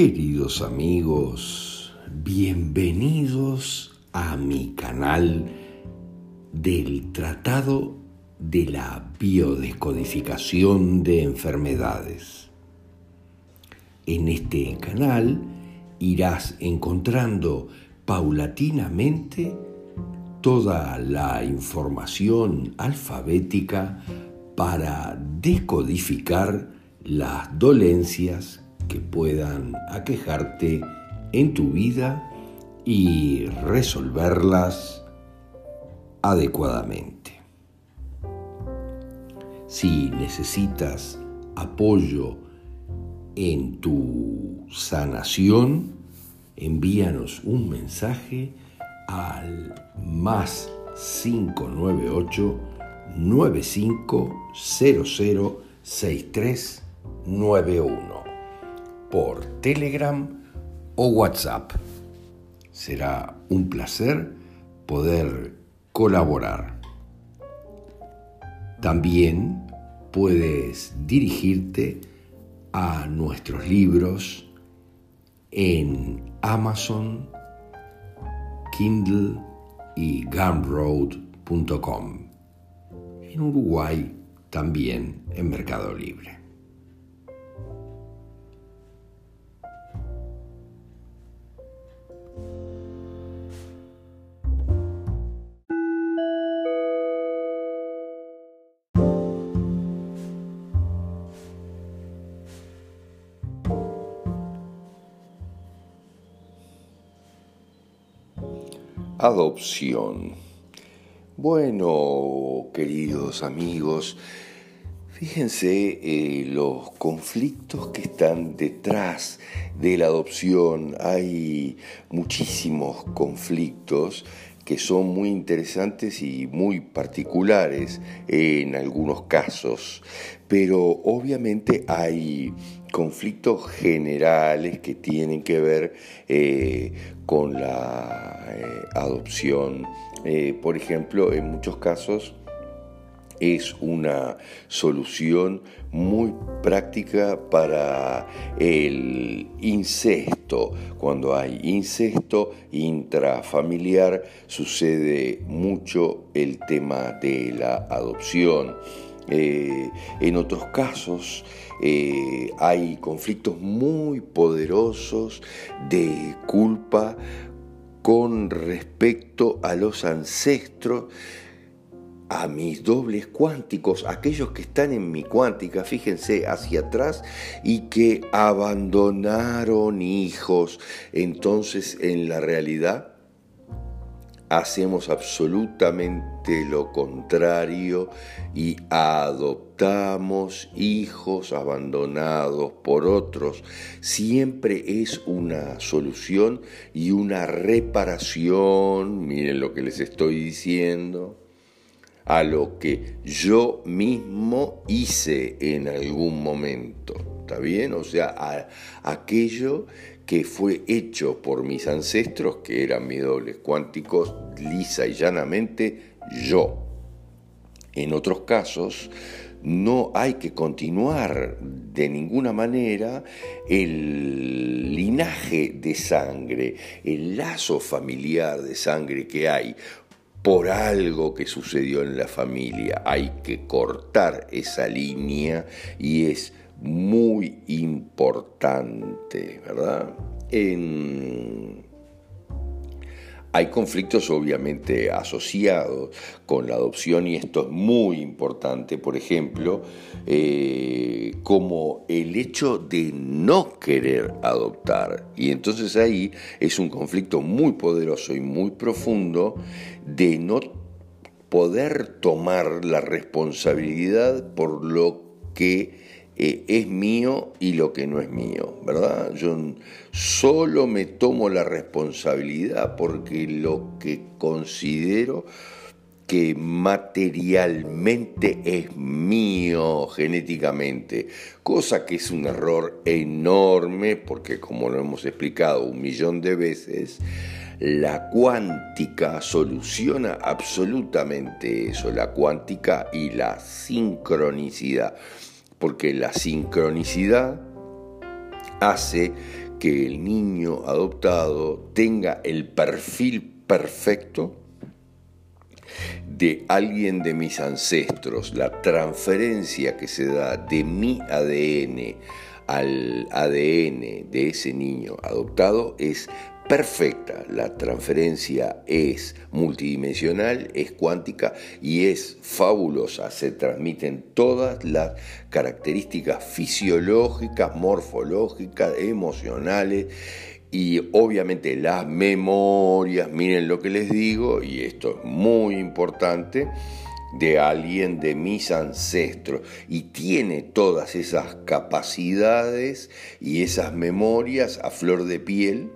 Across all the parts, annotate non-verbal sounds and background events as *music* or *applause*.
Queridos amigos, bienvenidos a mi canal del Tratado de la Biodescodificación de Enfermedades. En este canal irás encontrando paulatinamente toda la información alfabética para decodificar las dolencias que puedan aquejarte en tu vida y resolverlas adecuadamente. Si necesitas apoyo en tu sanación, envíanos un mensaje al más 598 9500 6391 por Telegram o WhatsApp. Será un placer poder colaborar. También puedes dirigirte a nuestros libros en Amazon, Kindle y Gumroad.com. En Uruguay también en Mercado Libre. Adopción. Bueno, queridos amigos, fíjense eh, los conflictos que están detrás de la adopción. Hay muchísimos conflictos que son muy interesantes y muy particulares en algunos casos, pero obviamente hay conflictos generales que tienen que ver eh, con la eh, adopción. Eh, por ejemplo, en muchos casos es una solución muy práctica para el incesto. Cuando hay incesto intrafamiliar sucede mucho el tema de la adopción. Eh, en otros casos eh, hay conflictos muy poderosos de culpa con respecto a los ancestros, a mis dobles cuánticos, aquellos que están en mi cuántica, fíjense, hacia atrás, y que abandonaron hijos. Entonces, en la realidad, hacemos absolutamente lo contrario y adoptamos hijos abandonados por otros. Siempre es una solución y una reparación, miren lo que les estoy diciendo, a lo que yo mismo hice en algún momento. ¿Está bien? O sea, a aquello que fue hecho por mis ancestros, que eran mis dobles cuánticos, lisa y llanamente yo. En otros casos, no hay que continuar de ninguna manera el linaje de sangre, el lazo familiar de sangre que hay por algo que sucedió en la familia. Hay que cortar esa línea y es muy importante, ¿verdad? Hay conflictos obviamente asociados con la adopción y esto es muy importante, por ejemplo, eh, como el hecho de no querer adoptar. Y entonces ahí es un conflicto muy poderoso y muy profundo de no poder tomar la responsabilidad por lo que es mío y lo que no es mío, ¿verdad? Yo solo me tomo la responsabilidad porque lo que considero que materialmente es mío genéticamente, cosa que es un error enorme porque como lo hemos explicado un millón de veces, la cuántica soluciona absolutamente eso, la cuántica y la sincronicidad porque la sincronicidad hace que el niño adoptado tenga el perfil perfecto de alguien de mis ancestros, la transferencia que se da de mi ADN al ADN de ese niño adoptado es perfecta. La transferencia es multidimensional, es cuántica y es fabulosa. Se transmiten todas las características fisiológicas, morfológicas, emocionales y obviamente las memorias, miren lo que les digo, y esto es muy importante, de alguien de mis ancestros y tiene todas esas capacidades y esas memorias a flor de piel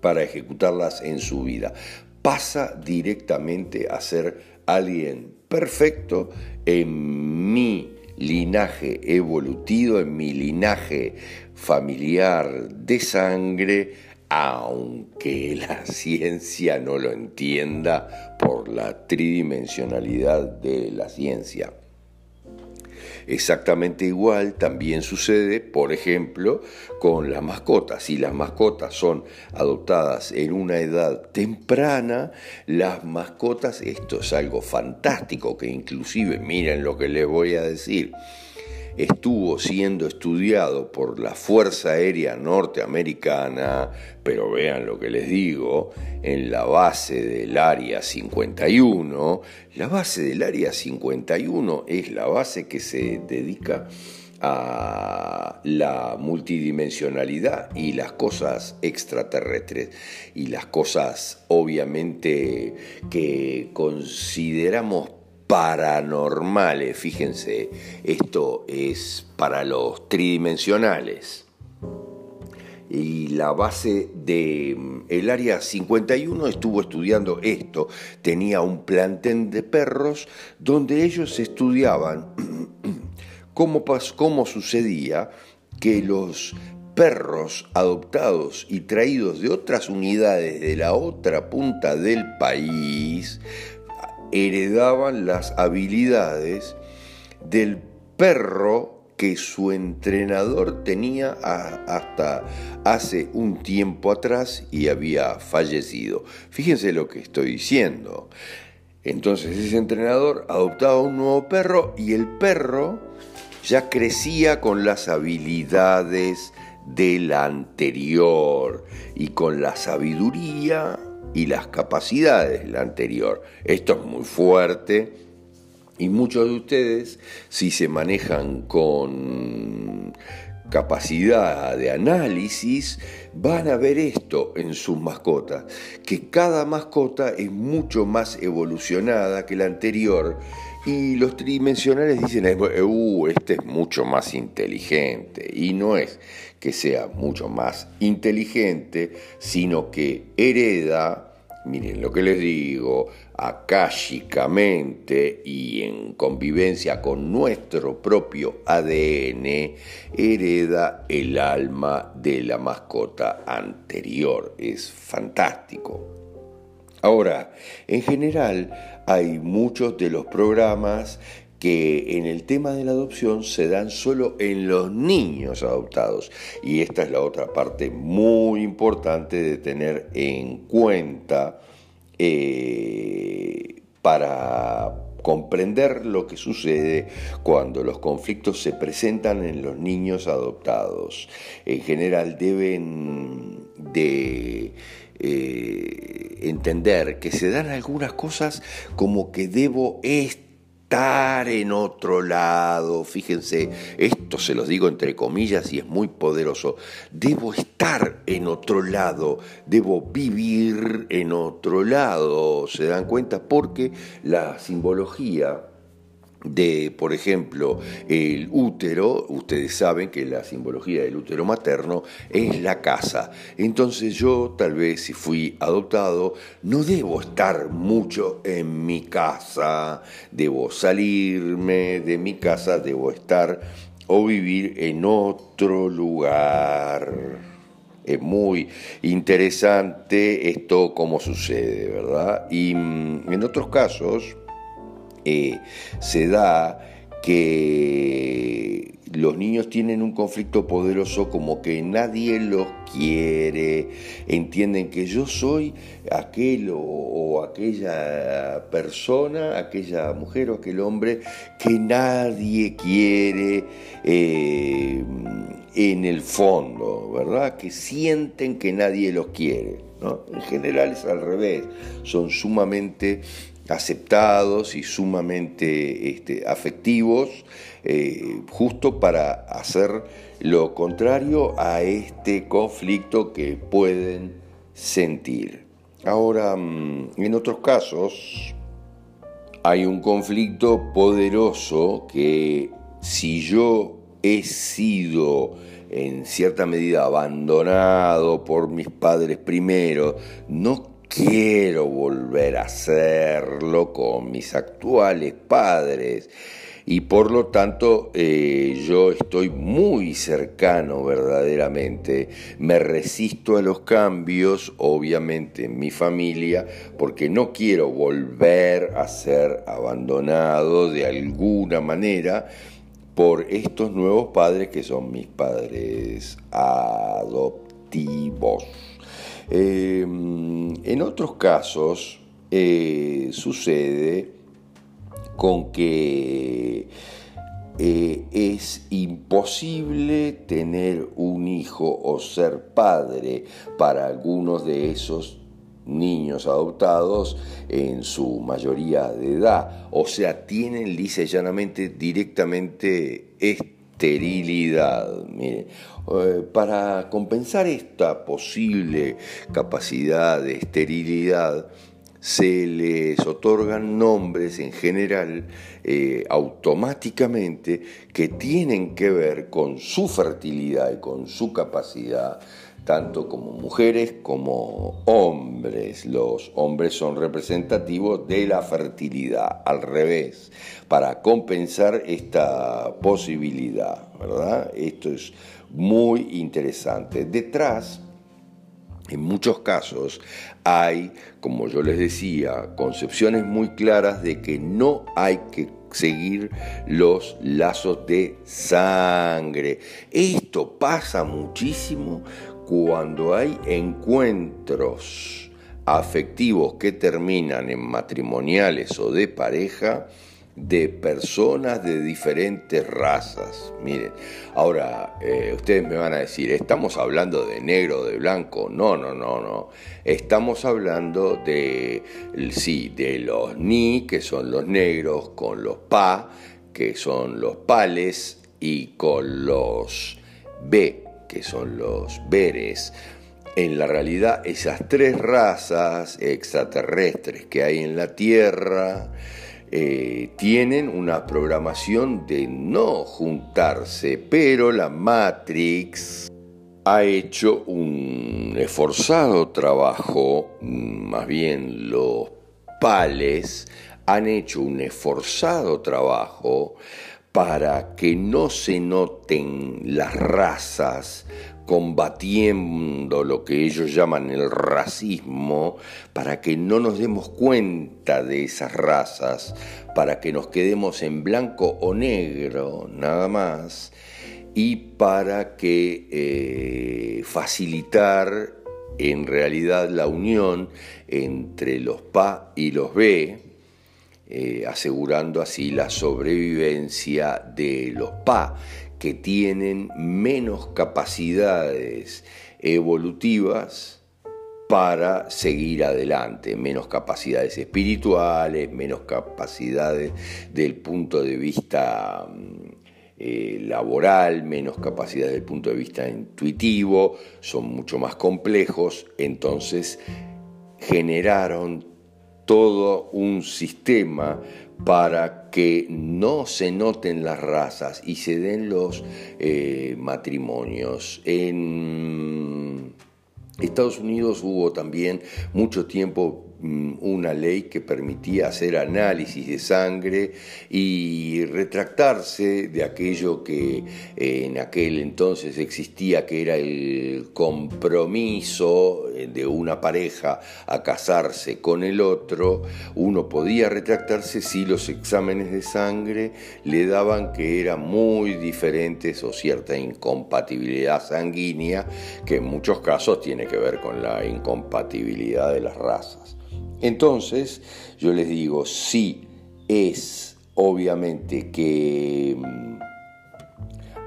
para ejecutarlas en su vida. Pasa directamente a ser alguien perfecto en mi linaje evolutivo, en mi linaje familiar de sangre, aunque la *laughs* ciencia no lo entienda por la tridimensionalidad de la ciencia. Exactamente igual también sucede, por ejemplo, con las mascotas. Si las mascotas son adoptadas en una edad temprana, las mascotas, esto es algo fantástico, que inclusive, miren lo que les voy a decir, estuvo siendo estudiado por la Fuerza Aérea Norteamericana, pero vean lo que les digo, en la base del Área 51. La base del Área 51 es la base que se dedica a la multidimensionalidad y las cosas extraterrestres y las cosas obviamente que consideramos paranormales, fíjense, esto es para los tridimensionales. Y la base del mm, el área 51 estuvo estudiando esto. Tenía un plantel de perros donde ellos estudiaban *clears throat* cómo, cómo sucedía que los perros adoptados y traídos de otras unidades de la otra punta del país heredaban las habilidades del perro que su entrenador tenía hasta hace un tiempo atrás y había fallecido. Fíjense lo que estoy diciendo. Entonces ese entrenador adoptaba un nuevo perro y el perro ya crecía con las habilidades del anterior y con la sabiduría y las capacidades del anterior. Esto es muy fuerte y muchos de ustedes, si se manejan con capacidad de análisis, van a ver esto en sus mascotas, que cada mascota es mucho más evolucionada que la anterior y los tridimensionales dicen, uh, este es mucho más inteligente. Y no es que sea mucho más inteligente, sino que hereda, miren lo que les digo, akáshicamente y en convivencia con nuestro propio ADN, hereda el alma de la mascota anterior. Es fantástico. Ahora, en general hay muchos de los programas que en el tema de la adopción se dan solo en los niños adoptados. Y esta es la otra parte muy importante de tener en cuenta eh, para comprender lo que sucede cuando los conflictos se presentan en los niños adoptados. En general deben de eh, entender que se dan algunas cosas como que debo estar en otro lado. Fíjense, esto se los digo entre comillas y es muy poderoso. Debo estar en otro lado, debo vivir en otro lado. ¿Se dan cuenta? Porque la simbología de, por ejemplo, el útero, ustedes saben que la simbología del útero materno es la casa. Entonces yo tal vez si fui adoptado, no debo estar mucho en mi casa, debo salirme de mi casa, debo estar o vivir en otro lugar. Es muy interesante esto cómo sucede, ¿verdad? Y mm, en otros casos, eh, se da que los niños tienen un conflicto poderoso como que nadie los quiere, entienden que yo soy aquel o, aquella persona, aquella mujer o aquel hombre que nadie quiere eh, en el fondo, ¿verdad? Que sienten que nadie los quiere. ¿No? En general es al revés, son sumamente aceptados y sumamente este, afectivos, eh, justo para hacer lo contrario a este conflicto que pueden sentir. Ahora, mm, en otros casos, hay un conflicto poderoso que si yo he sido en cierta medida abandonado por mis padres primero, no quiero volver a hacerlo con mis actuales padres. Y por lo tanto eh, yo estoy muy cercano verdaderamente, me resisto a los cambios, obviamente en mi familia, porque no quiero volver a ser abandonado de alguna manera por estos nuevos padres que son mis padres adoptivos. Em, en otros casos eh, sucede con que eh, es imposible tener un hijo o ser padre para algunos de esos niños adoptados en su mayoría de edad. O sea, tienen lisa y llanamente directamente esterilidad. Eh, para compensar esta posible capacidad de esterilidad, se les otorgan nombres en general eh, automáticamente que tienen que ver con su fertilidad y con su capacidad, tanto como mujeres como hombres. Los hombres son representativos de la fertilidad, al revés, para compensar esta posibilidad, ¿verdad? Esto es muy interesante. Detrás, en muchos casos, hay, como yo les decía, concepciones muy claras de que no hay que seguir los lazos de sangre. Esto pasa muchísimo cuando hay encuentros afectivos que terminan en matrimoniales o de pareja de personas de diferentes razas. Miren, ahora eh, ustedes me van a decir, ¿estamos hablando de negro de blanco? No, no, no, no. Estamos hablando de, sí, de los ni, que son los negros, con los pa, que son los pales, y con los b, que son los veres. En la realidad, esas tres razas extraterrestres que hay en la Tierra, eh, tienen una programación de no juntarse, pero la Matrix ha hecho un esforzado trabajo, más bien los pales han hecho un esforzado trabajo para que no se noten las razas combatiendo lo que ellos llaman el racismo, para que no nos demos cuenta de esas razas, para que nos quedemos en blanco o negro, nada más, y para que eh, facilitar en realidad la unión entre los PA y los B, eh, asegurando así la sobrevivencia de los PA, que tienen menos capacidades evolutivas para seguir adelante, menos capacidades espirituales, menos capacidades del punto de vista mm, eh, laboral, menos capacidades del punto de vista intuitivo, son mucho más complejos, entonces generaron todo un sistema para que no se noten las razas y se den los eh, matrimonios. En Estados Unidos hubo también mucho tiempo una ley que permitía hacer análisis de sangre y retractarse de aquello que eh, en aquel entonces existía, que era el compromiso eh, de una pareja a casarse con el otro. Uno podía retractarse si los exámenes de sangre le daban que eran muy diferentes o cierta incompatibilidad sanguínea, que en muchos casos tiene que ver con la incompatibilidad de las razas. Entonces, yo les digo, sí es obviamente que mm,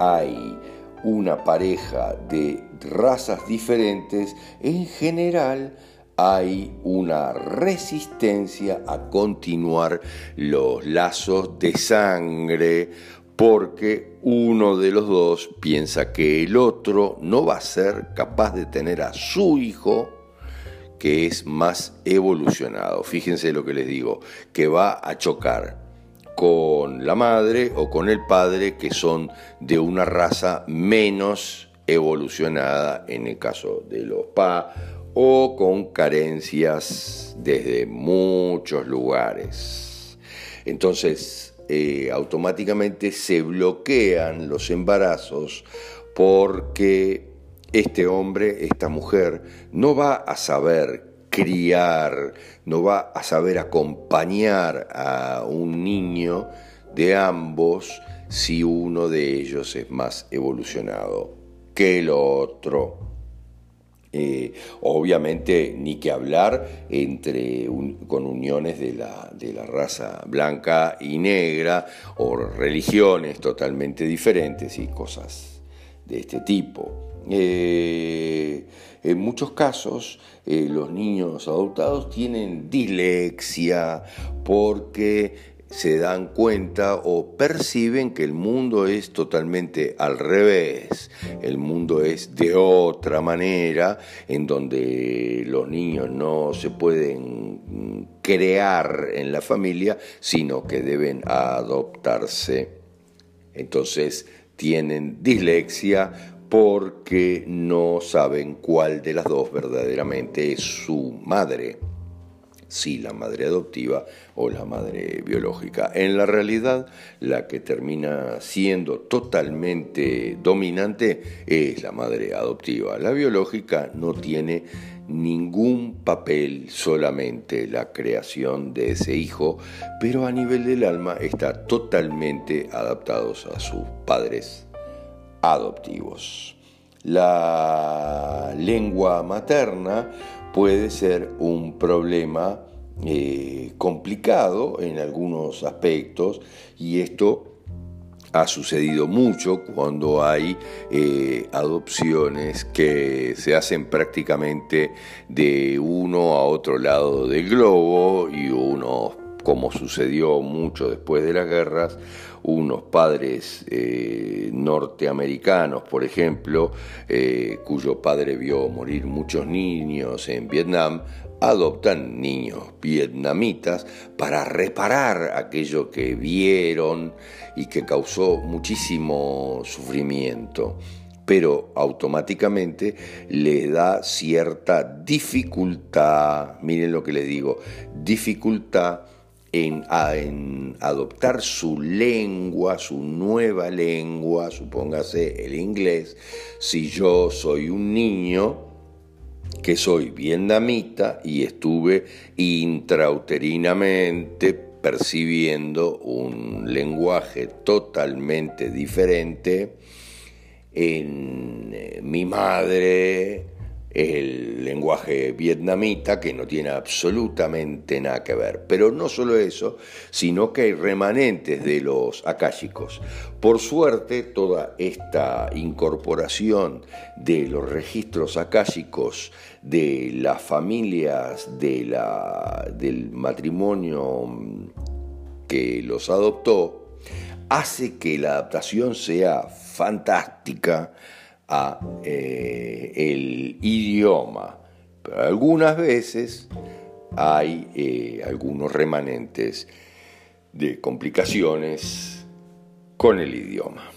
hay una pareja de razas diferentes, en general hay una resistencia a continuar los lazos de sangre porque uno de los dos piensa que el otro no va a ser capaz de tener a su hijo que es más evolucionado. Fíjense lo que les digo, que va a chocar con la madre o con el padre que son de una raza menos evolucionada en el caso de los pa o con carencias desde muchos lugares. Entonces, eh, automáticamente se bloquean los embarazos porque este hombre, esta mujer, no va a saber criar, no va a saber acompañar a un niño de ambos si uno de ellos es más evolucionado que el otro. Eh, obviamente, ni que hablar entre con uniones de la, de la, raza blanca y negra o religiones totalmente diferentes y cosas de este tipo. Eh, en muchos casos, eh, los niños adoptados tienen dislexia porque se dan cuenta o perciben que el mundo es totalmente al revés, el mundo es de otra manera, en donde los niños no se pueden crear en la familia, sino que deben adoptarse. Entonces tienen dislexia porque no saben cuál de las dos verdaderamente es su madre, si la madre adoptiva o la madre biológica. En la realidad, la que termina siendo totalmente dominante es la madre adoptiva. La biológica no tiene ningún papel, solamente la creación de ese hijo, pero a nivel del alma está totalmente adaptados a sus padres adoptivos. La lengua materna puede ser un problema eh, complicado en algunos aspectos y esto ha sucedido mucho cuando hay eh, adopciones que se hacen prácticamente de uno a otro lado del globo y uno, como sucedió mucho después de las guerras, unos padres eh, norteamericanos, por ejemplo, eh, cuyo padre vio morir muchos niños en Vietnam, adoptan niños vietnamitas para reparar aquello que vieron y que causó muchísimo sufrimiento. Pero automáticamente le da cierta dificultad, miren lo que les digo, dificultad en, adoptar su lengua, su nueva lengua, supóngase el inglés, si yo soy un niño que soy vietnamita y estuve intrauterinamente percibiendo un lenguaje totalmente diferente en eh, mi madre, el lenguaje vietnamita, que no tiene absolutamente nada que ver. Pero no solo eso, sino que hay remanentes de los akáshicos. Por suerte, toda esta incorporación de los registros akáshicos de las familias de la, del matrimonio que los adoptó, hace que la adaptación sea fantástica a eh, el idioma. Pero algunas veces hay eh, algunos remanentes de complicaciones con el idioma.